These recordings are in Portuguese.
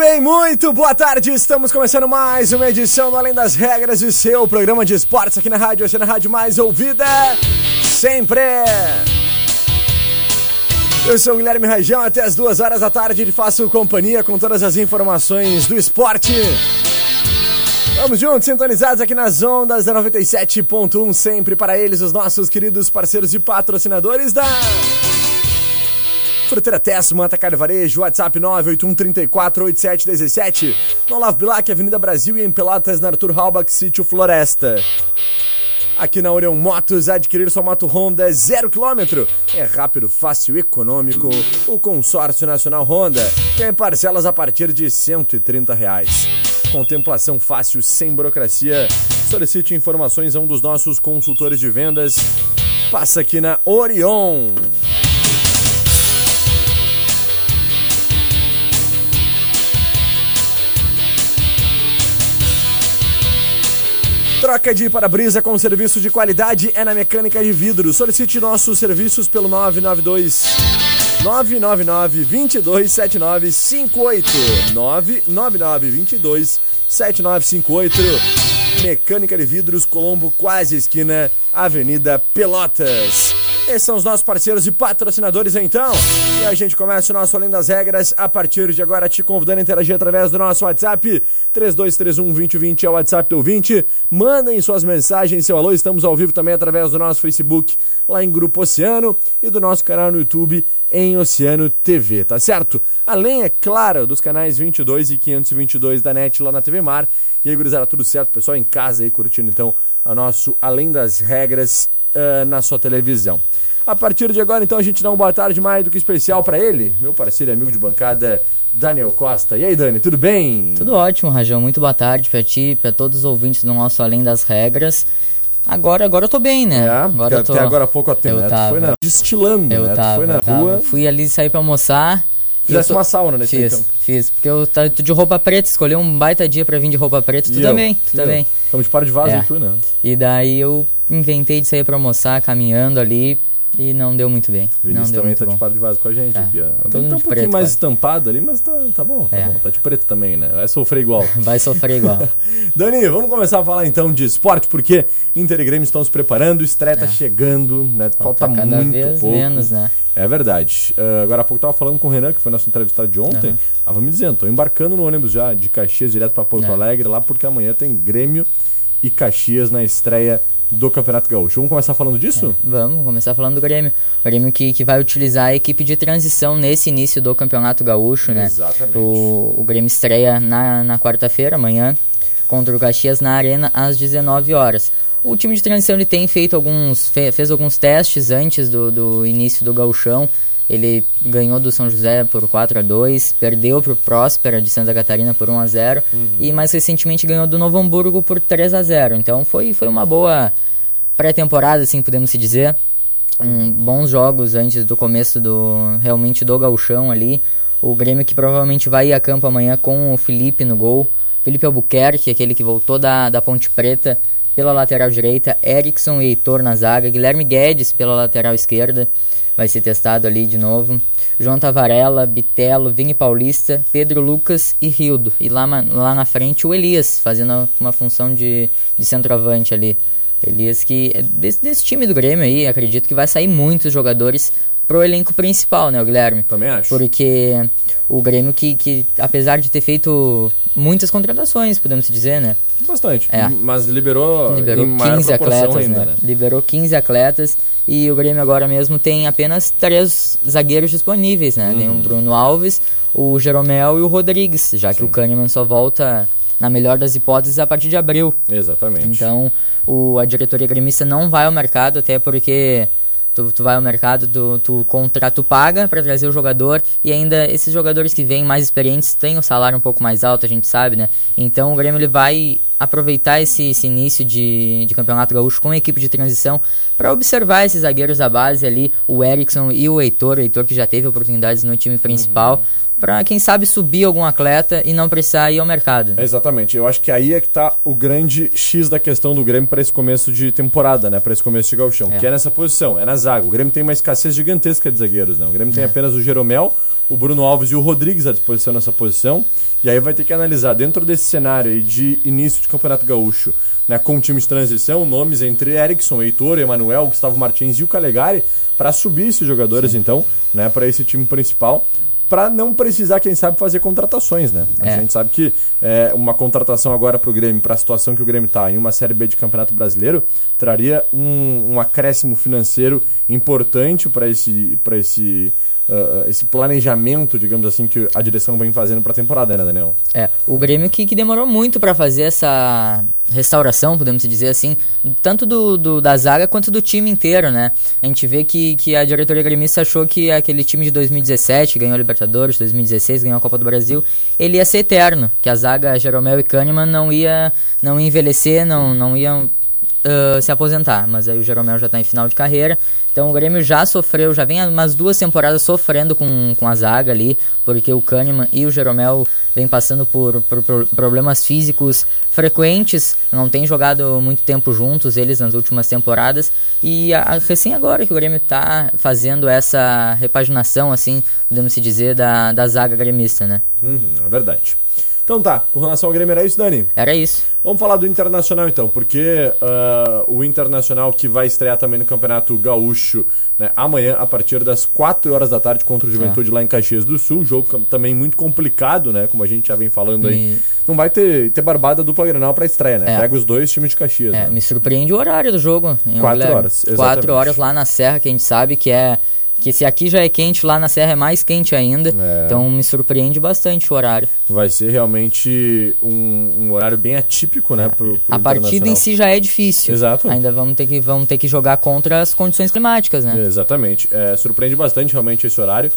Bem, muito boa tarde. Estamos começando mais uma edição do Além das Regras e seu programa de esportes aqui na rádio, essa é a rádio mais ouvida sempre. Eu sou o Guilherme Rajão, até as duas horas da tarde e faço companhia com todas as informações do esporte. Vamos juntos, sintonizados aqui nas ondas da 97.1, sempre para eles, os nossos queridos parceiros e patrocinadores da Fruteira Tess, Manta Carne Varejo, WhatsApp 981348717. No Olavo Bilac, Avenida Brasil e em Pelotas, na Arthur Halbach, Sítio Floresta. Aqui na Orion Motos, adquirir sua moto Honda zero quilômetro. É rápido, fácil, econômico. O consórcio nacional Honda tem parcelas a partir de 130 reais. Contemplação fácil, sem burocracia. Solicite informações a um dos nossos consultores de vendas. Passa aqui na Orion. Troca de para-brisa com serviço de qualidade é na Mecânica de Vidro. Solicite nossos serviços pelo 992 999 227958 999 227958 Mecânica de Vidros Colombo, quase esquina, Avenida Pelotas. Esses são os nossos parceiros e patrocinadores, então. E a gente começa o nosso Além das Regras a partir de agora, te convidando a interagir através do nosso WhatsApp. 3231-2020 é o WhatsApp do ouvinte. Mandem suas mensagens, seu alô. Estamos ao vivo também através do nosso Facebook, lá em Grupo Oceano, e do nosso canal no YouTube, em Oceano TV, tá certo? Além, é claro, dos canais 22 e 522 da NET lá na TV Mar. E aí, gurizada, tudo certo? Pessoal em casa aí curtindo, então, o nosso Além das Regras uh, na sua televisão. A partir de agora, então, a gente dá uma boa tarde mais do que especial para ele, meu parceiro e amigo de bancada, Daniel Costa. E aí, Dani, tudo bem? Tudo ótimo, Rajão. Muito boa tarde para ti, para todos os ouvintes do nosso Além das Regras. Agora, agora eu tô bem, né? É, agora eu tô... até agora há pouco tempo, eu né? Tava. Foi na... destilando, eu né? Tava, foi na rua. Tava. Fui ali sair para almoçar. Fizesse tô... uma sauna nesse Fiz, tempo. fiz. Porque eu tô de roupa preta, escolhi um baita dia para vir de roupa preta. Tu também, tu também. Estamos de par de vaso É. e tu, né? E daí eu inventei de sair para almoçar, caminhando ali. E não deu muito bem. O Vinícius também tá bom. de par de vaso com a gente Tá. aqui, ó. Todo Tá mundo um pouquinho preto, mais quase. estampado ali, mas tá, tá bom, tá É. bom. Tá de preto também, né? Vai sofrer igual. Vai sofrer igual. Dani, vamos começar a falar então de esporte, porque Inter e Grêmio estão se preparando, estreia tá chegando, né? Falta, Falta cada muito vez pouco. menos, né? É verdade. Ah, agora há pouco eu tava falando com o Renan, que foi nosso entrevistado de ontem. Tava me dizendo, tô embarcando no ônibus já de Caxias direto para Porto É. Alegre, lá porque amanhã tem Grêmio e Caxias na estreia do Campeonato Gaúcho. Vamos começar falando disso? Vamos começar falando do Grêmio. O Grêmio que, que vai utilizar a equipe de transição nesse início do Campeonato Gaúcho, né? Exatamente. O, o Grêmio estreia na, na quarta-feira, amanhã, contra o Caxias na Arena, às 19 horas. O time de transição ele tem feito alguns. fe- fez alguns testes antes do, do início do Gauchão. Ele ganhou do São José por 4 a 2 perdeu pro Próspera de Santa Catarina por 1 a 0 e mais recentemente ganhou do Novo Hamburgo por 3 a 0 Então foi, foi uma boa pré-temporada, assim podemos se dizer. Um, bons jogos antes do começo do realmente do gauchão ali. O Grêmio que provavelmente vai ir a campo amanhã com o Felipe no gol. Felipe Albuquerque, aquele que voltou da, da Ponte Preta pela lateral direita. Erickson e Heitor na zaga. Guilherme Guedes pela lateral esquerda. Vai ser testado ali de novo. João Tavarella, Bitelo, Vini Paulista, Pedro Lucas e Rildo. E lá, lá na frente o Elias, fazendo uma função de, de centroavante ali. Elias que desse, desse time do Grêmio aí, acredito que vai sair muitos jogadores pro elenco principal, né, o Guilherme? Também acho. Porque o Grêmio que, que apesar de ter feito muitas contratações, podemos dizer, né? bastante. É. Mas liberou, Liberou em maior 15 proporção atletas, ainda, né? né? Liberou 15 atletas e o Grêmio agora mesmo tem apenas três zagueiros disponíveis, né? Tem o Uhum. Bruno Alves, o Jeromel e o Rodrigues, já que o Kahneman só volta, na melhor das hipóteses, a partir de abril. Exatamente. Então, o, a diretoria gremista não vai ao mercado, até porque tu, tu vai ao mercado, tu, tu contrata, tu paga para trazer o jogador e ainda esses jogadores que vêm mais experientes têm o salário um pouco mais alto, a gente sabe, né? Então o Grêmio ele vai aproveitar esse, esse início de, de campeonato gaúcho com a equipe de transição para observar esses zagueiros da base ali, o Erickson e o Heitor, o Heitor que já teve oportunidades no time principal. Pra quem sabe subir algum atleta e não precisar ir ao mercado. Exatamente. Eu acho que aí é que tá o grande X da questão do Grêmio para esse começo de temporada, né? Para esse começo de gauchão, É. que é nessa posição, é na zaga. O Grêmio tem uma escassez gigantesca de zagueiros, né? O Grêmio É. tem apenas o Jeromel, o Bruno Alves e o Rodrigues à disposição nessa posição. E aí vai ter que analisar dentro desse cenário aí de início de Campeonato Gaúcho, né, com o time de transição, nomes entre Erickson, Heitor, Emanuel, Gustavo Martins e o Calegari para subir esses jogadores então, né, para esse time principal. Para não precisar, quem sabe, fazer contratações, né? A É. gente sabe que é, uma contratação agora para o Grêmio, para a situação que o Grêmio está em uma Série B de Campeonato Brasileiro, traria um, um acréscimo financeiro importante para esse, pra esse, ah, esse planejamento, digamos assim, que a direção vem fazendo para a temporada, né, Daniel? É, o Grêmio que, que demorou muito pra fazer essa restauração, podemos dizer assim, tanto do, do- da zaga quanto do time inteiro, né? A gente vê que, que a diretoria gremista achou que aquele time de 2017, que ganhou a Libertadores, 2016 ganhou a Copa do Brasil, ele ia ser eterno, que a zaga Jeromel e Kahneman não ia, não ia envelhecer, não, não iam ah, se aposentar, mas aí o Jeromel já está em final de carreira, então o Grêmio já sofreu, já vem umas duas temporadas sofrendo com, com a zaga ali, porque o Kahneman e o Jeromel vem passando por, por- por problemas físicos frequentes, não tem jogado muito tempo juntos eles nas últimas temporadas, e a- a- recém agora que o Grêmio está fazendo essa repaginação, assim, podemos se dizer, da, da zaga gremista, né? Uhum, é verdade. Então tá, com relação ao Grêmio era isso, Dani? Era isso. Vamos falar do Internacional então, porque ah, o Internacional que vai estrear também no Campeonato Gaúcho né, amanhã a partir das 4 horas da tarde contra o Juventude lá em Caxias do Sul, jogo também muito complicado, né, como a gente já vem falando aí. E- Não vai ter, ter barbada dupla Grenal pra estreia, né? É. Pega os dois times de Caxias, É, né? me surpreende o horário do jogo. hein, Quatro Guilherme? horas, exatamente. Quatro horas lá na Serra, que a gente sabe que é. Que se aqui já é quente, lá na Serra é mais quente ainda. É. Então me surpreende bastante o horário. Vai ser realmente um, um horário bem atípico, né, pro, pro a partida em si já é difícil. Exato. Ainda vamos ter que, vamos ter que jogar contra as condições climáticas, né? Exatamente. É, surpreende bastante realmente esse horário,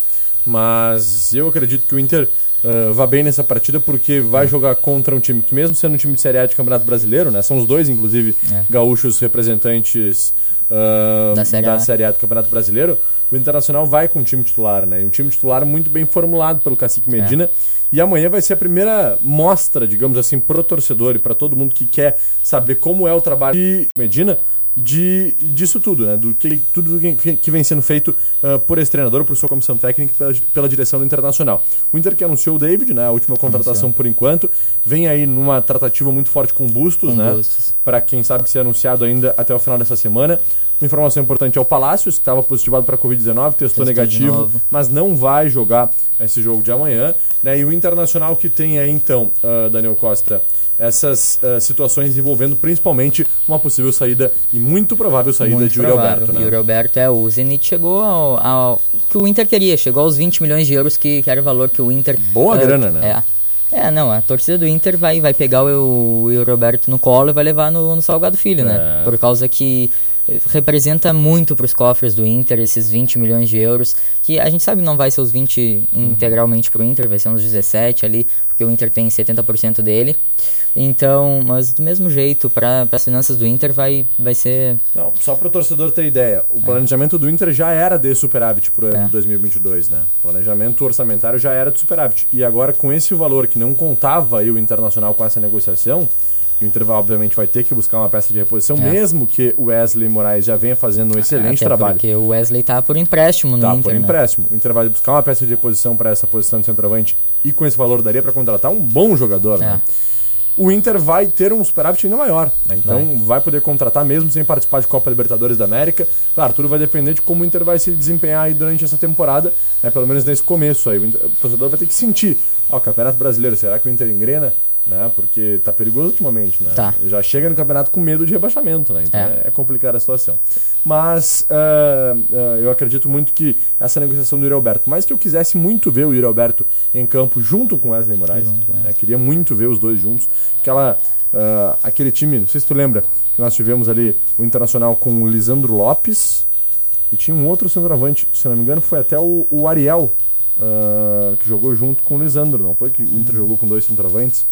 mas eu acredito que o Inter ah, vá bem nessa partida porque vai jogar contra um time que, mesmo sendo um time de Série A de Campeonato Brasileiro, né, são os dois, inclusive, É. gaúchos representantes ah, Da Série A. Série A do Campeonato Brasileiro, o Internacional vai com um time titular, né? E um time titular muito bem formulado pelo Cacique É. Medina. E amanhã vai ser a primeira mostra, digamos assim, pro torcedor e para todo mundo que quer saber como é o trabalho de Medina de, disso tudo, né? Do que tudo que, vem sendo feito ah, por esse treinador, por sua comissão técnica e pela, pela direção do Internacional. O Inter que anunciou o David, né? A última contratação por enquanto, vem aí numa tratativa muito forte com o Bustos, Com né? Para quem sabe ser anunciado ainda até o final dessa semana. Uma informação importante é o Palácios, que estava positivado para Covid-19, testou Testou negativo, mas não vai jogar esse jogo de amanhã. Né? E o Internacional que tem aí, então, ah, Daniel Costa, essas ah, situações envolvendo principalmente uma possível saída e muito provável saída Muito de Yuri. Alberto. Né? Yuri Alberto é o Zenit chegou ao, ao que o Inter queria, chegou aos 20 milhões de euros que, que era o valor que o Inter Boa eh, grana, né? É. É, não, a torcida do Inter vai, vai pegar o, o Yuri Alberto no colo e vai levar no, no Salgado Filho, né? É. Por causa que representa muito para os cofres do Inter esses 20 milhões de euros, que a gente sabe não vai ser os 20 Uhum. integralmente pro Inter, vai ser uns 17 ali, porque o Inter tem 70% dele. Então, mas do mesmo jeito, para as finanças do Inter vai, vai ser Não, só para o torcedor ter ideia, o planejamento do Inter já era de superávit para o ano É. de 2022, né? O planejamento orçamentário já era de superávit. E agora, com esse valor que não contava aí o Internacional com essa negociação, e o Inter vai, obviamente vai ter que buscar uma peça de reposição, É. mesmo que o Wesley Moraes já venha fazendo um excelente Até trabalho. porque o Wesley tá por empréstimo no Tá, Inter, por né? empréstimo. O Inter vai buscar uma peça de reposição para essa posição de centroavante e com esse valor daria para contratar um bom jogador, né? É. O Inter vai ter um superávit ainda maior, né? Então vai. poder contratar mesmo sem participar de Copa Libertadores da América. Claro, tudo vai depender de como o Inter vai se desempenhar aí durante essa temporada, né? Pelo menos nesse começo aí. O, Inter- o torcedor vai ter que sentir. Ó, Campeonato Brasileiro, será que o Inter engrena? Né? Porque tá perigoso ultimamente, né? Tá. Já chega no campeonato com medo de rebaixamento, né? Então É. é, é complicada a situação. Mas ah, ah, eu acredito muito que essa negociação do Yuri Alberto, mais que eu quisesse muito ver o Yuri Alberto em campo junto com Wesley Moraes, né? queria muito ver os dois juntos. Aquela, ah, aquele time, não sei se tu lembra, que nós tivemos ali o Internacional com o Lisandro Lopes e tinha um outro centroavante, se não me engano, foi até o, o Ariel. que jogou junto com o Lisandro, não foi que o Inter jogou com dois centroavantes?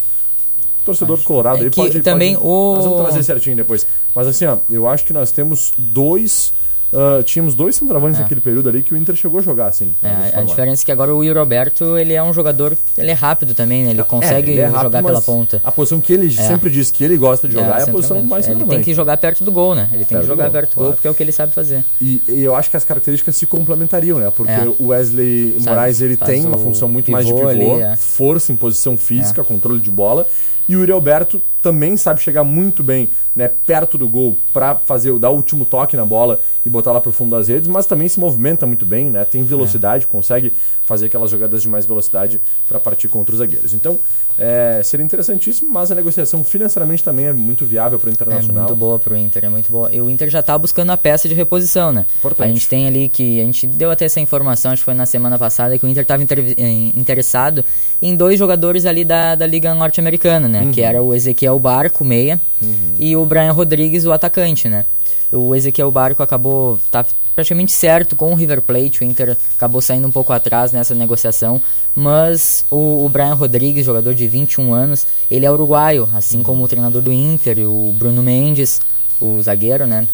Torcedor Acho- colorado é aí pode, também pode- o- Nós vamos trazer certinho depois. Mas assim, ó, eu acho que nós temos dois. ah, tínhamos dois centroavantes É. naquele período ali que o Inter chegou a jogar, assim. É, a diferença é que agora o Yuri Alberto, ele é um jogador, ele é rápido também, né? Ele consegue É, ele é rápido, jogar pela ponta. A posição que ele sempre diz que ele gosta de jogar é, a posição mais É, Ele tem que jogar perto do gol, né? Ele tem Perto que do jogar gol, perto do claro. gol porque é o que ele sabe fazer. E, e eu acho que as características se complementariam, né? Porque É. o Wesley Sabe, Moraes ele tem uma função muito mais de pivô, ali, é. força em posição física, controle de bola. E o Yuri Alberto também sabe chegar muito bem, né, perto do gol para fazer dar o último toque na bola e botar lá pro fundo das redes, mas também se movimenta muito bem, né? Tem velocidade, consegue fazer aquelas jogadas de mais velocidade para partir contra os zagueiros. Então, é, seria interessantíssimo, mas a negociação financeiramente também é muito viável para o É Internacional. muito boa pro Inter, é muito boa. E o Inter já tá buscando a peça de reposição, né? Importante. A gente tem ali que. A gente deu até essa informação, acho que foi na semana passada, que o Inter estava interessado em dois jogadores ali da, da Liga Norte-Americana, né? Uhum. Que era o Ezequiel Barco, meia, e o Brian Rodrigues, o atacante, né? O Ezequiel Barco acabou. tá praticamente certo com o River Plate, o Inter acabou saindo um pouco atrás nessa negociação, mas o, o Brian Rodrigues, jogador de 21 anos, ele é uruguaio, assim como o treinador do Inter, o Bruno Mendes, o zagueiro, né?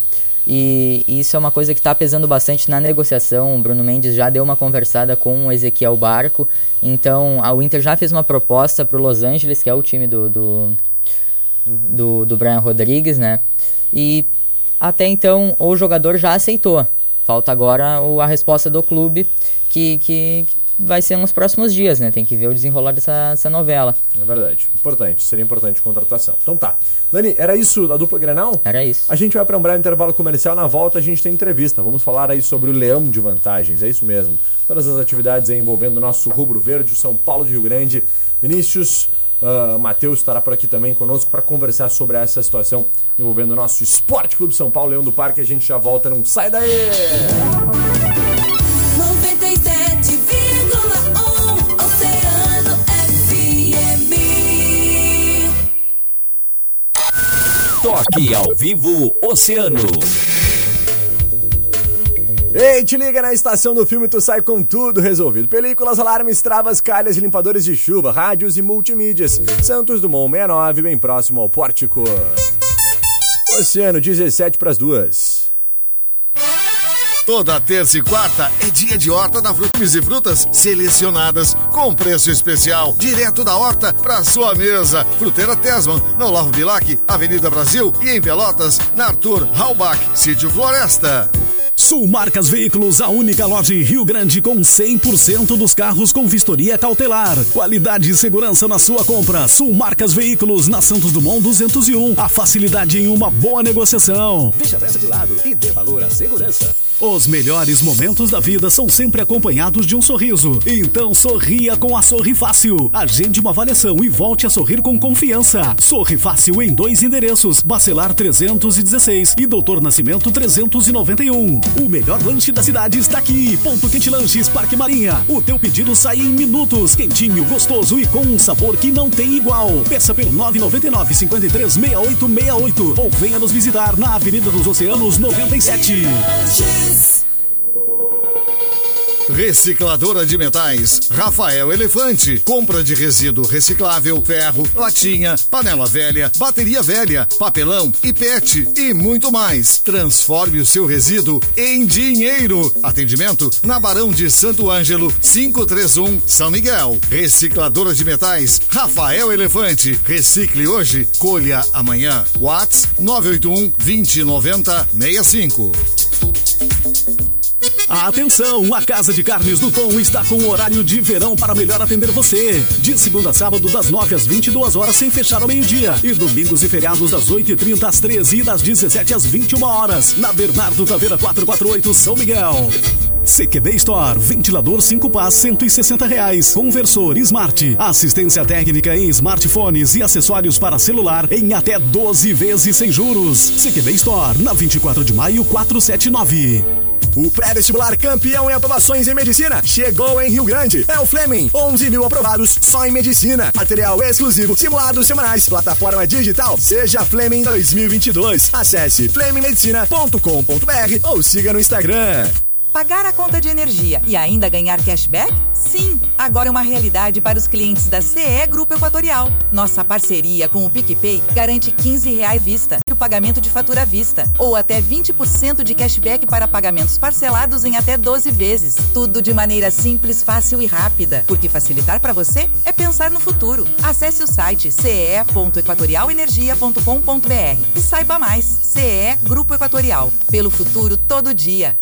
E isso é uma coisa que está pesando bastante na negociação. O Bruno Mendes já deu uma conversada com o Ezequiel Barco. Então, a Inter já fez uma proposta para o Los Angeles, que é o time do, do, do, do Brian Rodrigues, né? E até então o jogador já aceitou. Falta agora o- a resposta do clube, que, que que vai ser nos próximos dias, né? Tem que ver o desenrolar dessa, dessa novela. É verdade. Importante. Seria importante contratação. Então tá. Dani, era isso da dupla Grenal? Era isso. A gente vai para um breve intervalo comercial. Na volta a gente tem entrevista. Vamos falar aí sobre o leão de vantagens. É isso mesmo. Todas as atividades envolvendo o nosso rubro verde, o São Paulo de Rio Grande. Vinícius, uh, Matheus estará por aqui também conosco para conversar sobre essa situação envolvendo o nosso Esporte Clube São Paulo, Leão do Parque. A gente já volta. Não sai daí! 97,1 Oceano FM. Toque ao vivo Oceano. Ei, te liga na estação do filme, tu sai com tudo resolvido. Películas, alarmes, travas, calhas limpadores de chuva, rádios e multimídias. Santos Dumont 69, bem próximo ao pórtico. Oceano, 17 para as duas. Toda terça e quarta é dia de horta da Frutas e Frutas selecionadas com preço especial, direto da horta para sua mesa. Fruteira Tesman, na Olavo Bilac, Avenida Brasil e em Pelotas, na Arthur Halbach, Sítio Floresta. Sul Marcas Veículos, a única loja em Rio Grande com 100% dos carros com vistoria cautelar. Qualidade e segurança na sua compra. Sul Marcas Veículos, na Santos Dumont 201. A facilidade em uma boa negociação. Deixa a pressa de lado e dê valor à segurança. Os melhores momentos da vida são sempre acompanhados de um sorriso. Então sorria com a Sorri Fácil. Agende uma avaliação e volte a sorrir com confiança. Sorri Fácil em dois endereços: Bacelar 316 e Doutor Nascimento 391. O melhor lanche da cidade está aqui. Ponto Quente Lanches Parque Marinha. O teu pedido sai em minutos. Quentinho, gostoso e com um sabor que não tem igual. Peça pelo 999 53 6868 ou venha nos visitar na Avenida dos Oceanos 97. Recicladora de metais, Rafael Elefante. Compra de resíduo reciclável, ferro, latinha, panela velha, bateria velha, papelão e PET e muito mais. Transforme o seu resíduo em dinheiro. Atendimento na Barão de Santo Ângelo, 531 São Miguel. Recicladora de metais, Rafael Elefante. Recicle hoje, colha amanhã. Whats 981 2090 65. Atenção, a Casa de Carnes do Tom está com horário de verão para melhor atender você. De segunda a sábado, das 9 às 22 horas, sem fechar ao meio-dia. E domingos e feriados, das 8h30 às 13 e das 17 às 21 horas. Na Bernardo Taveira 448, São Miguel. CQB Store, ventilador 5 pás 160 reais. Conversor Smart, assistência técnica em smartphones e acessórios para celular em até 12 vezes sem juros. CQB Store, na 24 de maio 479. O pré-vestibular campeão em aprovações em medicina chegou em Rio Grande. É o Fleming. 11 mil aprovados só em medicina. Material exclusivo, simulados semanais, plataforma digital. Seja Fleming 2022. Acesse flemingmedicina.com.br ou siga no Instagram. Pagar a conta de energia e ainda ganhar cashback? Sim! Agora é uma realidade para os clientes da CE Grupo Equatorial. Nossa parceria com o PicPay garante 15 reais vista pagamento de fatura à vista ou até 20% de cashback para pagamentos parcelados em até 12 vezes. Tudo de maneira simples, fácil e rápida. Porque facilitar para você é pensar no futuro. Acesse o site ce.equatorialenergia.com.br e saiba mais. CE Grupo Equatorial. Pelo futuro todo dia.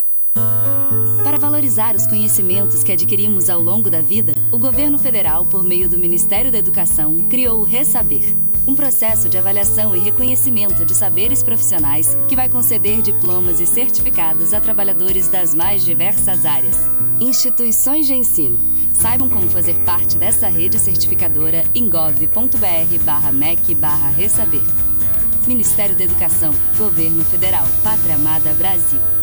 Para valorizar os conhecimentos que adquirimos ao longo da vida, o governo federal, por meio do Ministério da Educação, criou o Resaber, um processo de avaliação e reconhecimento de saberes profissionais que vai conceder diplomas e certificados a trabalhadores das mais diversas áreas. Instituições de ensino. Saibam como fazer parte dessa rede certificadora em gov.br/mec Resaber. Ministério da Educação, Governo Federal, Pátria Amada Brasil.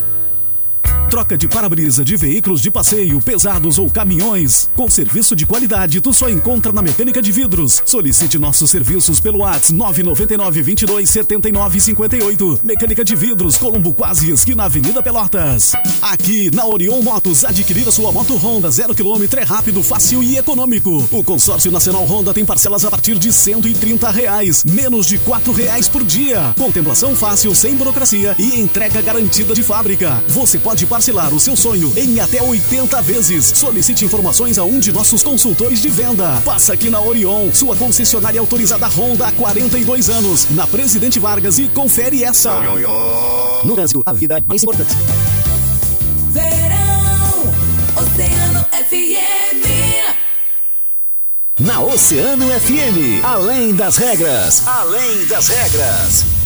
Troca de para-brisa de veículos de passeio, pesados ou caminhões. Com serviço de qualidade, tu só encontra na Mecânica de Vidros. Solicite nossos serviços pelo WhatsApp 999 22 79 58. Mecânica de Vidros, Colombo Quase, esquina Avenida Pelotas. Aqui na Orion Motos, adquirir a sua moto Honda 0 km é rápido, fácil e econômico. O consórcio nacional Honda tem parcelas a partir de 130 reais, menos de 4 reais por dia. Contemplação fácil, sem burocracia e entrega garantida de fábrica. Você pode parcelar o seu sonho em até 80 vezes. Solicite informações a um de nossos consultores de venda. Passa aqui na Orion, sua concessionária autorizada Honda há 42 anos, na Presidente Vargas e confere essa. No Brasil, a vida é mais importante. Verão, Oceano FM. Na Oceano FM, além das regras, além das regras.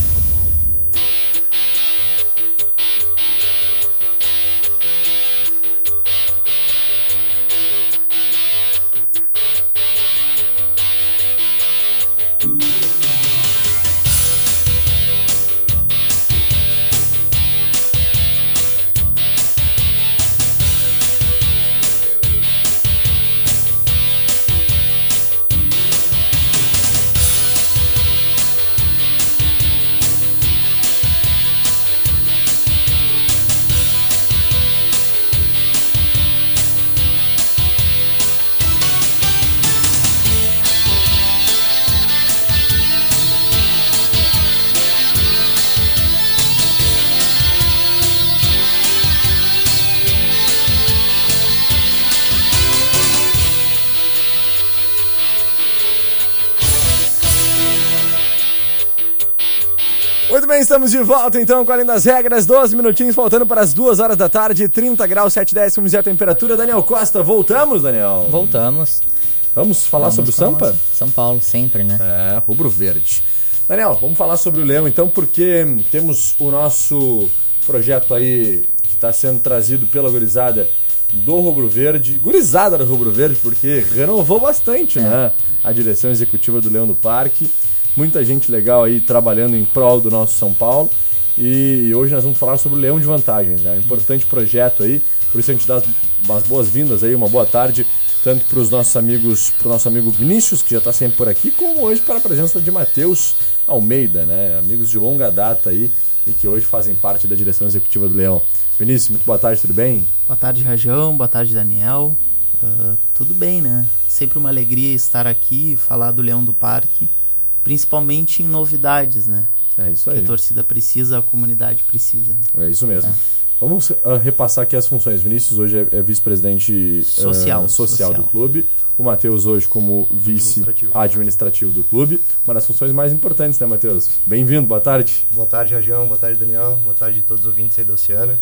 Muito bem, estamos de volta então com a Além das Regras, 12 minutinhos faltando para as 2 horas da tarde, 30 graus, 7 décimos e a temperatura. Daniel Costa, voltamos, Daniel? Voltamos. Vamos falar Vamos sobre o Sampa? São Paulo, sempre, né? É, rubro verde. Daniel, vamos falar sobre o Leão então, porque temos o nosso projeto aí que está sendo trazido pela gurizada do Rubro Verde, gurizada do Rubro Verde, porque renovou bastante, né? A direção executiva do Leão do Parque. Muita gente legal aí trabalhando em prol do nosso São Paulo. E hoje nós vamos falar sobre o Leão de Vantagens, né? Um importante projeto aí. Por isso a gente dá as, as boas-vindas aí, uma boa tarde, tanto para os nossos amigos, para o nosso amigo Vinícius, que já está sempre por aqui, como hoje para a presença de Matheus Almeida, né? Amigos de longa data aí e que hoje fazem parte da direção executiva do Leão. Vinícius, muito boa tarde, tudo bem? Boa tarde, Rajão. Boa tarde, Daniel. Ah, tudo bem, né? Sempre uma alegria estar aqui e falar do Leão do Parque, principalmente em novidades, né? É isso Que aí. a torcida precisa, a comunidade precisa. né? É isso mesmo. Vamos ah, repassar aqui as funções. Vinícius hoje é, é vice-presidente ah, Social, social do social. clube. O Matheus hoje como vice administrativo. do clube. Uma das funções mais importantes, né, Matheus? Bem-vindo, boa tarde. Boa tarde, Rajão. Boa tarde, Daniel. Boa tarde a todos os ouvintes aí da Oceana.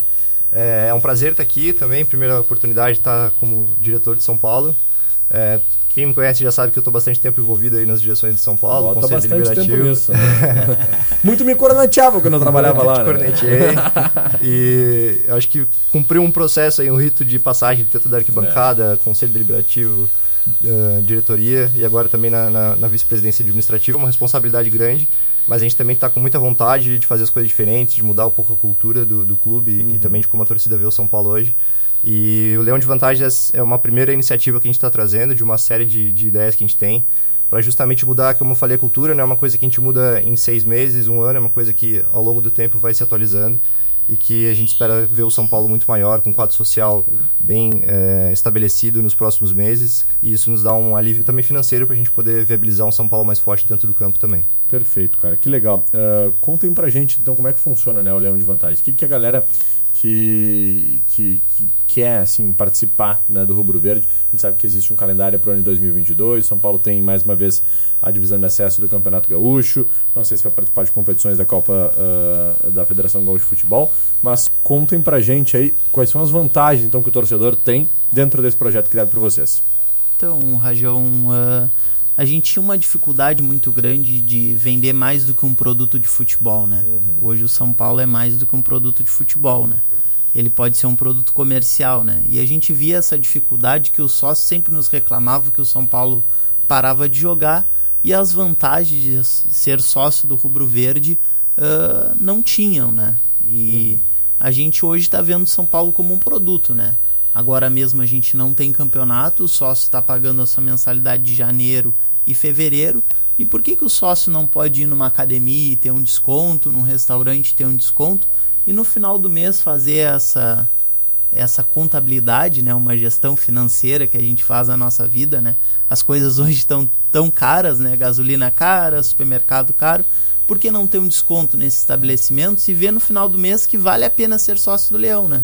É, é um prazer estar aqui também. Primeira oportunidade de estar como diretor de São Paulo. É, quem me conhece já sabe que eu estou bastante tempo envolvido aí nas direções de São Paulo, Bota Conselho bastante tempo Deliberativo. nisso. né? Muito me corneteava quando eu trabalhava Muito lá. né? cornetei. e acho que cumpriu um processo aí, um rito de passagem dentro da arquibancada, Conselho Deliberativo, eh, diretoria e agora também na, na- na vice-presidência administrativa, uma responsabilidade grande, mas a gente também está com muita vontade de fazer as coisas diferentes, de mudar um pouco a cultura do, do clube e também de como a torcida vê o São Paulo hoje. E o Leão de Vantagens é uma primeira iniciativa que a gente está trazendo de uma série de, de ideias que a gente tem para justamente mudar, como eu falei, a cultura. Não é uma coisa que a gente muda em seis meses, um ano, é uma coisa que ao longo do tempo vai se atualizando e que a gente espera ver o São Paulo muito maior, com um quadro social bem eh, estabelecido nos próximos meses. E isso nos dá um alívio também financeiro para a gente poder viabilizar um São Paulo mais forte dentro do campo também. Perfeito, cara. Que legal. Ah, contem pra gente, então, como é que funciona né, o Leão de Vantagens. O que, que a galera que, que, que quer, assim, participar né, do Rubro Verde, a gente sabe que existe um calendário para o ano de 2022. São Paulo tem, mais uma vez, a divisão de acesso do Campeonato Gaúcho. Não sei se vai participar de competições da Copa ah, da Federação Gaúcha de Futebol. Mas contem pra gente aí quais são as vantagens, então, que o torcedor tem dentro desse projeto criado por vocês. Então, Rajão, ah, a gente tinha uma dificuldade muito grande de vender mais do que um produto de futebol, né? Hoje o São Paulo é mais do que um produto de futebol, né? Ele pode ser um produto comercial, né? E a gente via essa dificuldade que os sócios sempre nos reclamavam que o São Paulo parava de jogar e as vantagens de ser sócio do Rubro Verde ah, não tinham, né? E a gente hoje está vendo São Paulo como um produto, né? Agora mesmo a gente não tem campeonato, o sócio está pagando a sua mensalidade de janeiro e fevereiro. E por que, que o sócio não pode ir numa academia e ter um desconto, num restaurante e ter um desconto, e no final do mês fazer essa, essa contabilidade, né, uma gestão financeira que a gente faz na nossa vida, né? As coisas hoje estão tão caras, né? Gasolina cara, supermercado caro. Por que não ter um desconto nesses estabelecimentos e ver no final do mês que vale a pena ser sócio do Leão, né?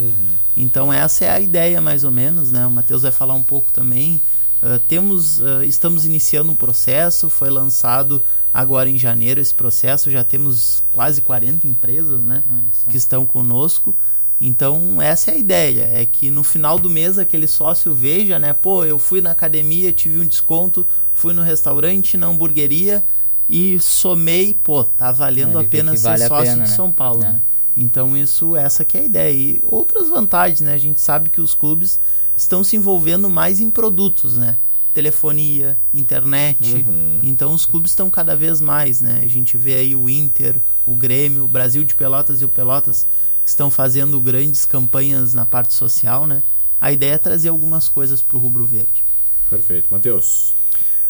Então essa é a ideia mais ou menos, né? O Matheus vai falar um pouco também. Ah, temos, ah, estamos iniciando um processo, foi lançado agora em janeiro esse processo, já temos quase 40 empresas, né? Que estão conosco. Então essa é a ideia, é que no final do mês aquele sócio veja, né? Pô, eu fui na academia, tive um desconto, fui no restaurante, na hamburgueria e somei, pô, tá valendo Ele a pena ser vale sócio pena, de né? São Paulo, É. né? Então isso, essa que é a ideia. E outras vantagens, né? A gente sabe que os clubes estão se envolvendo mais em produtos, né? Telefonia, internet. Uhum. Então os clubes estão cada vez mais, né? A gente vê aí o Inter, o Grêmio, o Brasil de Pelotas e o Pelotas que estão fazendo grandes campanhas na parte social, né? A ideia é trazer algumas coisas pro rubro verde. Perfeito. Matheus.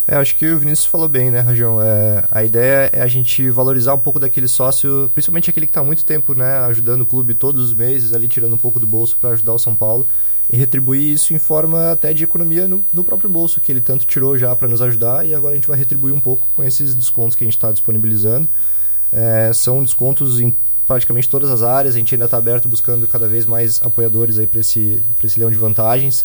É, acho que o Vinícius falou bem, né, Rajão? É, a ideia é a gente valorizar um pouco daquele sócio, principalmente aquele que está muito tempo, né, ajudando o clube todos os meses, ali tirando um pouco do bolso para ajudar o São Paulo e retribuir isso em forma até de economia no, no próprio bolso, que ele tanto tirou já para nos ajudar e agora a gente vai retribuir um pouco com esses descontos que a gente está disponibilizando. É, são descontos em praticamente todas as áreas, a gente ainda está aberto buscando cada vez mais apoiadores aí para esse, esse leão de vantagens.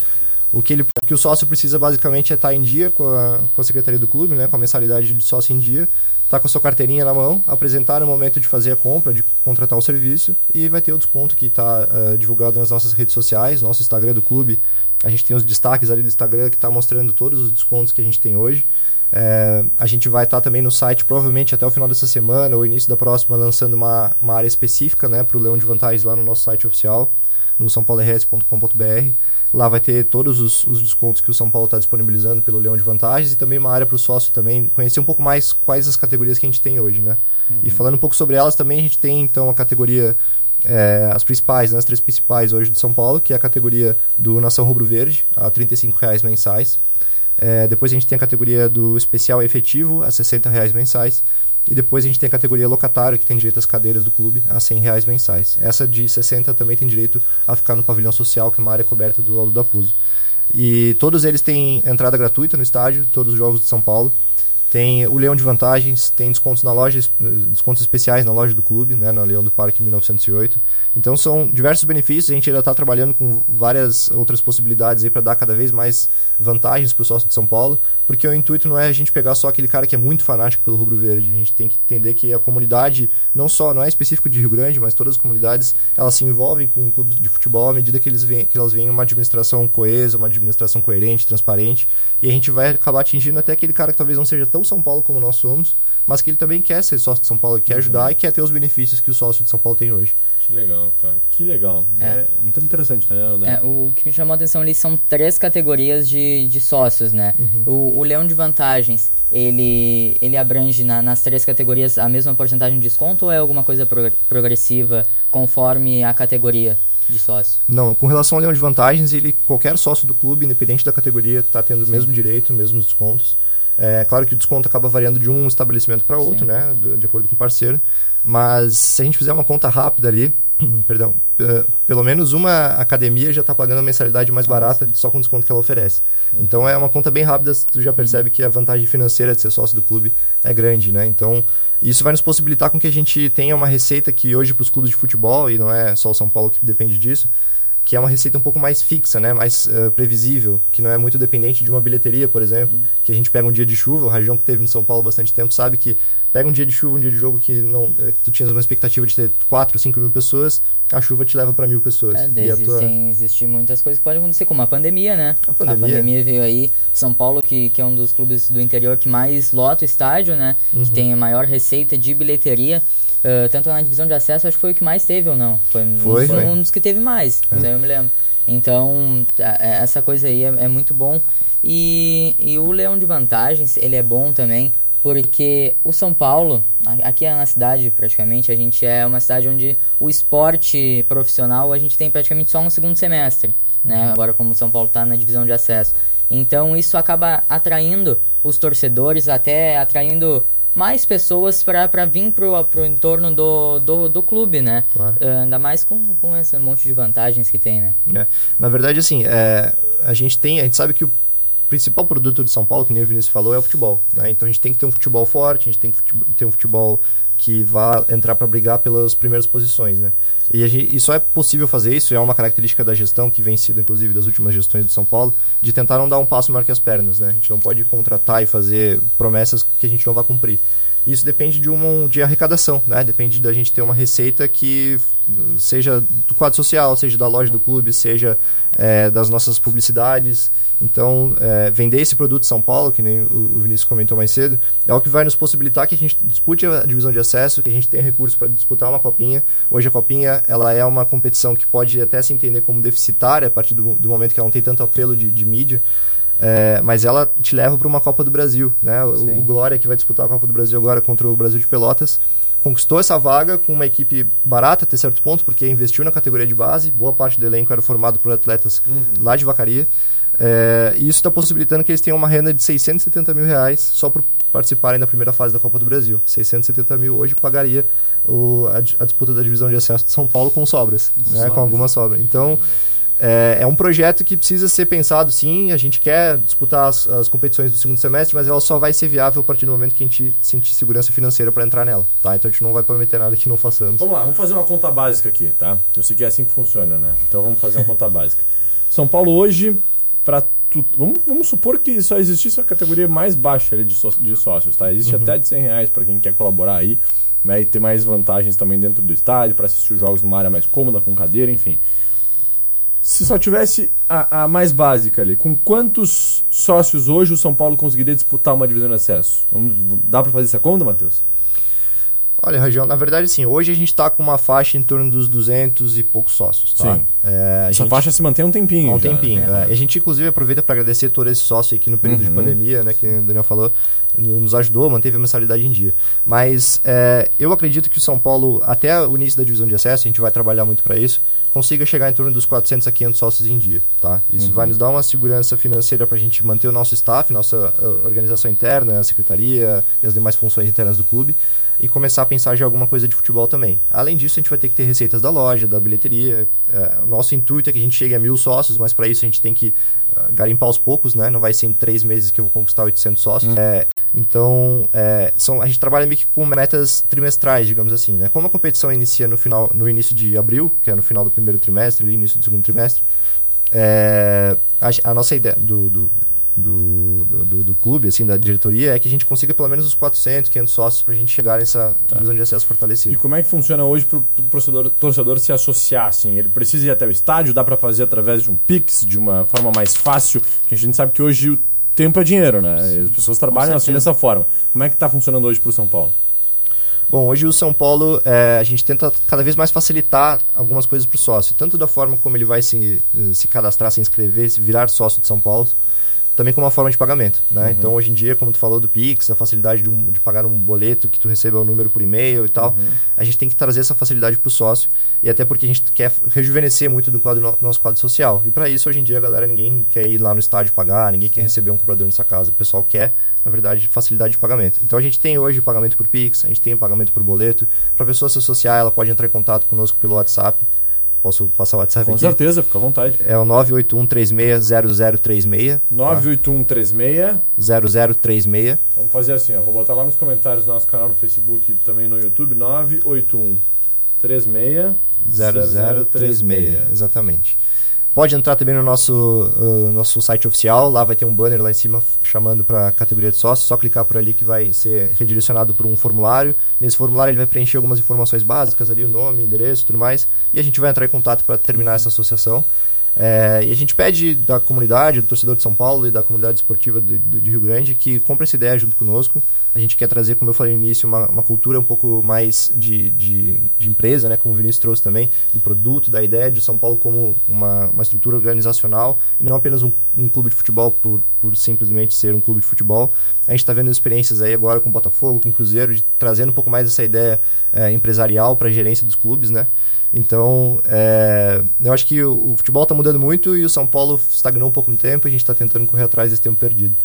O que, ele, o que o sócio precisa basicamente é estar em dia com a, com a secretaria do clube, né, com a mensalidade de sócio em dia, estar com a sua carteirinha na mão, apresentar no momento de fazer a compra, de contratar o serviço e vai ter o desconto que está divulgado nas nossas redes sociais, nosso Instagram do clube. A gente tem os destaques ali do Instagram que está mostrando todos os descontos que a gente tem hoje. É, a gente vai estar também no site, provavelmente até o final dessa semana ou início da próxima, lançando uma, uma área específica né, para o Leão de Vantagens lá no nosso site oficial, no sãopauloRS.com.br. Lá vai ter todos os, os descontos que o São Paulo está disponibilizando pelo Leão de Vantagens e também uma área para o sócio também conhecer um pouco mais quais as categorias que a gente tem hoje, né? E falando um pouco sobre elas também, a gente tem então a categoria, é, as principais, né, as três principais hoje do São Paulo, que é a categoria do Nação Rubro Verde, a 35 reais mensais. É, depois a gente tem a categoria do especial efetivo, a 60 reais mensais. E depois a gente tem a categoria locatário, que tem direito às cadeiras do clube, a 100 reais mensais. Essa de 60 também tem direito a ficar no pavilhão social, que é uma área coberta do Aldo da Puso. E todos eles têm entrada gratuita no estádio, todos os jogos de São Paulo. Tem o Leão de Vantagens, tem descontos na loja, descontos especiais na loja do clube, né, na Leão do Parque 1908. Então são diversos benefícios, a gente ainda está trabalhando com várias outras possibilidades aí para dar cada vez mais vantagens para o sócio de São Paulo, porque o intuito não é a gente pegar só aquele cara que é muito fanático pelo rubro verde. A gente tem que entender que a comunidade, não só, não é específico de Rio Grande, mas todas as comunidades, elas se envolvem com clubes de futebol à medida que, eles veem, que elas veem uma administração coesa, uma administração coerente, transparente, e a gente vai acabar atingindo até aquele cara que talvez não seja tão São Paulo como nós somos, mas que ele também quer ser sócio de São Paulo, quer ajudar e quer ter os benefícios que o sócio de São Paulo tem hoje. Que legal, cara. Que legal. É, É. muito interessante, né? É, o que me chamou a atenção ali são três categorias de, de sócios, né? O, o Leão de Vantagens, ele, ele abrange na- nas três categorias a mesma porcentagem de desconto ou é alguma coisa pro- progressiva conforme a categoria de sócio? Não, com relação ao leão de vantagens, ele qualquer sócio do clube, independente da categoria, está tendo o mesmo direito, mesmos descontos. É claro que o desconto acaba variando de um estabelecimento para outro, Sim. né, do- de acordo com o parceiro. Mas se a gente fizer uma conta rápida ali, perdão, pe- pelo menos uma academia já está pagando a mensalidade mais barata só com o desconto que ela oferece. Então é uma conta bem rápida, tu já percebe que a vantagem financeira de ser sócio do clube é grande, né? Então isso vai nos possibilitar com que a gente tenha uma receita que hoje para os clubes de futebol, e não é só o São Paulo que depende disso, que é uma receita um pouco mais fixa, né? mais eh, previsível, que não é muito dependente de uma bilheteria, por exemplo, que a gente pega um dia de chuva, o Rajão que teve no São Paulo há bastante tempo sabe que pega um dia de chuva, um dia de jogo que não eh, que tu tinha uma expectativa de ter 4, 5 mil pessoas, a chuva te leva para mil pessoas. É, E a tua- existem, existem muitas coisas que podem acontecer, como a pandemia, né? A pandemia. veio aí. São Paulo, que, que é um dos clubes do interior que mais lota o estádio, né? Uhum. Que tem a maior receita de bilheteria. Ah, tanto na divisão de acesso, acho que foi o que mais teve ou não? Foi, um- Foi, foi um dos que teve mais, É. aí eu me lembro. Então, essa coisa aí é, é muito bom. E, e o Leão de Vantagens, ele é bom também, porque o São Paulo, aqui na cidade praticamente, a gente é uma cidade onde o esporte profissional a gente tem praticamente só um segundo semestre, né? Agora como o São Paulo está na divisão de acesso. Então isso acaba atraindo os torcedores, até atraindo mais pessoas para vir pro, pro entorno do, do, do clube, né? Claro. Ah, ainda mais com, com esse monte de vantagens que tem, né? É. Na verdade, assim, é, a gente tem, a gente sabe que o principal produto de São Paulo, que nem o Vinícius falou, é o futebol. Né? Então a gente tem que ter um futebol forte, a gente tem que ter um futebol que vá entrar para brigar pelas primeiras posições, né? E, gente, e só é possível fazer isso, é uma característica da gestão que vem sido inclusive das últimas gestões do São Paulo, de tentar não dar um passo maior que as pernas, né? A gente não pode contratar e fazer promessas que a gente não vai cumprir. Isso depende de uma de arrecadação, né? Depende da gente ter uma receita que seja do quadro social, seja da loja do clube, seja eh, das nossas publicidades. Então, eh, vender esse produto em São Paulo, que nem o Vinícius comentou mais cedo, é o que vai nos possibilitar que a gente dispute a divisão de acesso, que a gente tenha recursos para disputar uma copinha. Hoje a copinha ela é uma competição que pode até se entender como deficitária a partir do, do momento que ela não tem tanto apelo de, de mídia. É, mas ela te leva para uma Copa do Brasil, né? O, o Glória que vai disputar a Copa do Brasil agora contra o Brasil de Pelotas conquistou essa vaga com uma equipe barata até certo ponto, porque investiu na categoria de base, boa parte do elenco era formado por atletas lá de Vacaria. É, e isso está possibilitando que eles tenham uma renda de 670 mil reais só por participarem da primeira fase da Copa do Brasil. 670 mil hoje pagaria o- a, a disputa da divisão de acesso de São Paulo com sobras, né? Sobras. com alguma sobra. Então, é, é um projeto que precisa ser pensado sim. A gente quer disputar as, as competições do segundo semestre, mas ela só vai ser viável a partir do momento que a gente sentir segurança financeira para entrar nela. Tá? Então a gente não vai prometer nada que não façamos. Vamos lá, vamos fazer uma conta básica aqui, tá? Eu sei que é assim que funciona, né? Então vamos fazer uma conta básica. São Paulo hoje, para vamos, vamos supor que só existisse a categoria mais baixa ali de, só- de sócios, tá? Existe Uhum. até de 100 reais para quem quer colaborar aí. Vai ter mais vantagens também dentro do estádio, para assistir os jogos numa área mais cômoda, com cadeira, enfim. Se só tivesse a, a mais básica ali, com quantos sócios hoje o São Paulo conseguiria disputar uma divisão de acesso? Vamos, dá para fazer essa conta, Matheus? Olha, Rajão, na verdade, sim, hoje a gente está com uma faixa em torno dos 200 e poucos sócios, tá? Sim. É, Essa gente- faixa se mantém um tempinho. Um já, tempinho. né? é. E a gente, inclusive, aproveita para agradecer todo esse sócio aqui no período de Uhum. pandemia, né? Que o Daniel falou, nos ajudou, manteve a mensalidade em dia. Mas é, eu acredito que o São Paulo, até o início da divisão de acesso, a gente vai trabalhar muito para isso, consiga chegar em torno dos 400 a 500 sócios em dia, tá? Isso Uhum. vai nos dar uma segurança financeira para a gente manter o nosso staff, nossa uh, organização interna, a secretaria e as demais funções internas do clube. E começar a pensar já alguma coisa de futebol também. Além disso, a gente vai ter que ter receitas da loja, da bilheteria. É, o nosso intuito é que a gente chegue a mil sócios, mas para isso a gente tem que uh, garimpar aos poucos, né? Não vai ser em três meses que eu vou conquistar 800 sócios. É, então, é, são, a gente trabalha meio que com metas trimestrais, digamos assim, né? Como a competição inicia no, final, no início de abril, que é no final do primeiro trimestre, início do segundo trimestre, é, a, a, nossa ideia do, do do, do, do, clube, assim, da diretoria, é que a gente consiga pelo menos os 400, 500 sócios para a gente chegar nessa tá. divisão de acesso fortalecida. E como é que funciona hoje para o torcedor, torcedor se associar? Assim? Ele precisa ir até o estádio, dá para fazer através de um Pix, de uma forma mais fácil, que a gente sabe que hoje o tempo é dinheiro, né? Sim, As pessoas trabalham assim dessa forma. Como é que está funcionando hoje para o São Paulo? Bom, hoje o São Paulo, é, a gente tenta cada vez mais facilitar algumas coisas para o sócio, tanto da forma como ele vai se, se cadastrar, se inscrever, se virar sócio de São Paulo, também como uma forma de pagamento, né? Uhum. Então, hoje em dia, como tu falou do Pix, a facilidade de, um, de pagar um boleto que tu receba o um número por e-mail e tal, uhum. a gente tem que trazer essa facilidade para o sócio, e até porque a gente quer rejuvenescer muito do quadro, no, nosso quadro social. E para isso, hoje em dia, a galera, ninguém quer ir lá no estádio pagar, ninguém quer receber um cobrador na sua casa. O pessoal quer, na verdade, facilidade de pagamento. Então, a gente tem hoje pagamento por Pix, a gente tem pagamento por boleto. Para a pessoa se associar, ela pode entrar em contato conosco pelo WhatsApp, Posso passar o WhatsApp Com aqui? Com certeza, fica à vontade. É o 981360036. 98136 0036. Vamos fazer assim, ó. Vou botar lá nos comentários do nosso canal no Facebook e também no YouTube. 98136 0036. Exatamente. Pode entrar também no nosso, uh, nosso site oficial, lá vai ter um banner lá em cima chamando para a categoria de sócio, só clicar por ali que vai ser redirecionado para um formulário. Nesse formulário ele vai preencher algumas informações básicas ali, o nome, endereço, tudo mais, e a gente vai entrar em contato para terminar essa associação. É, e a gente pede da comunidade, do torcedor de São Paulo e da comunidade esportiva de, de, Rio Grande que compre essa ideia junto conosco. A gente quer trazer, como eu falei no início, uma, uma cultura um pouco mais de, de, de, empresa, né? como o Vinícius trouxe também, do produto, da ideia de São Paulo como uma, uma estrutura organizacional e não apenas um, um clube de futebol por, por simplesmente ser um clube de futebol. A gente está vendo experiências aí agora com o Botafogo, com o Cruzeiro, de, trazendo um pouco mais essa ideia é, empresarial para a gerência dos clubes, né? Então, é, eu acho que o, o futebol está mudando muito e o São Paulo estagnou um pouco no tempo e a gente está tentando correr atrás desse tempo perdido.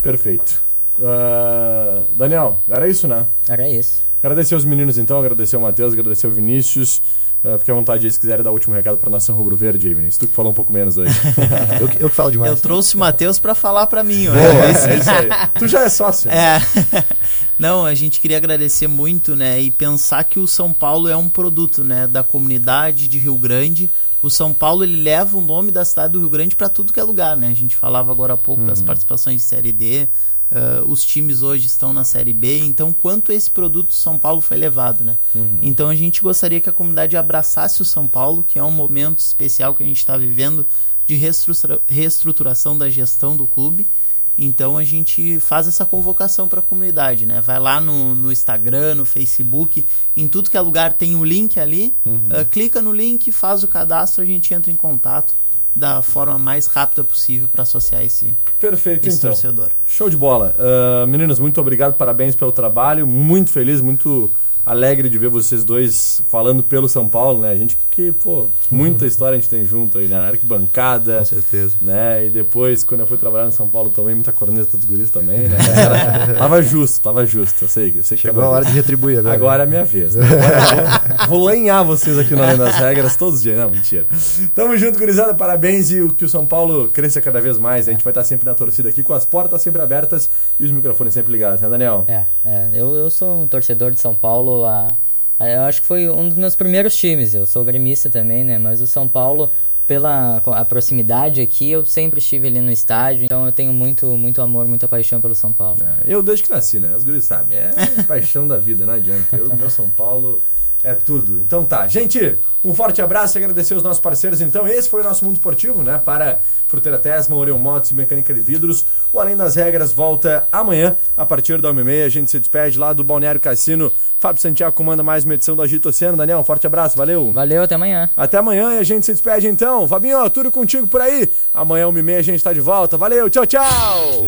Perfeito. Uh, Daniel, era isso, né? Era isso. Agradecer os meninos então, agradecer o Matheus, agradecer o Vinícius. Uh, fique à vontade aí se quiserem dar o último recado para a nação rubro-verde aí, Vinícius. Tu que falou um pouco menos hoje. eu, eu que falo demais. Eu trouxe o Matheus para falar para mim. Boa, é, é isso aí. Tu já é sócio. É. Não, a gente queria agradecer muito, né, e pensar que o São Paulo é um produto, né, da comunidade de Rio Grande. O São Paulo ele leva o nome da cidade do Rio Grande para tudo que é lugar, né? A gente falava agora há pouco uhum. das participações de Série D, Uh, os times hoje estão na Série B, então quanto esse produto São Paulo foi levado, né? Uhum. Então a gente gostaria que a comunidade abraçasse o São Paulo, que é um momento especial que a gente está vivendo de reestrutura reestruturação da gestão do clube. Então a gente faz essa convocação para a comunidade, né? Vai lá no, no, Instagram, no Facebook, em tudo que é lugar tem o um link ali, uhum. uh, clica no link, faz o cadastro, a gente entra em contato da forma mais rápida possível para associar esse, Perfeito, esse então. torcedor. Show de bola. Uh, meninos, muito obrigado, parabéns pelo trabalho. Muito feliz, muito alegre de ver vocês dois falando pelo São Paulo, né? A gente que, pô, muita história a gente tem junto aí, né? Na arquibancada. Com certeza. Né? E depois, quando eu fui trabalhar no São Paulo, tomei muita corneta dos guris também, né? Era, tava justo, tava justo. Eu sei, eu sei que Chegou a hora de retribuir agora. Agora é minha vez. Né? Agora vou, vou lenhar vocês aqui no Além das Regras todos os dias. Não, mentira. Tamo junto, gurizada. Parabéns e o que o São Paulo cresça cada vez mais. A gente vai estar sempre na torcida aqui, com as portas sempre abertas e os microfones sempre ligados, né, Daniel? É, é. Eu, eu sou um torcedor de São Paulo há eu acho que foi um dos meus primeiros times. Eu sou gremista também, né? Mas o São Paulo, pela a proximidade aqui, eu sempre estive ali no estádio. Então eu tenho muito, muito amor, muita paixão pelo São Paulo. É, eu desde que nasci, né? Os guris sabem. É paixão da vida, não adianta. Eu, meu São Paulo é tudo. Então tá. Gente, um forte abraço e agradecer os nossos parceiros. Então, esse foi o nosso mundo esportivo, né? Para Fruteira Tesma, Orion Motos e Mecânica de Vidros. O Além das Regras volta amanhã, a partir da 1h30. A gente se despede lá do Balneário Cassino. Fábio Santiago comanda mais uma edição do Agito Oceano. Daniel, um forte abraço, valeu. Valeu, até amanhã. Até amanhã e a gente se despede então. Fabinho, tudo contigo por aí. Amanhã, 1h30, a gente tá de volta. Valeu, tchau, tchau.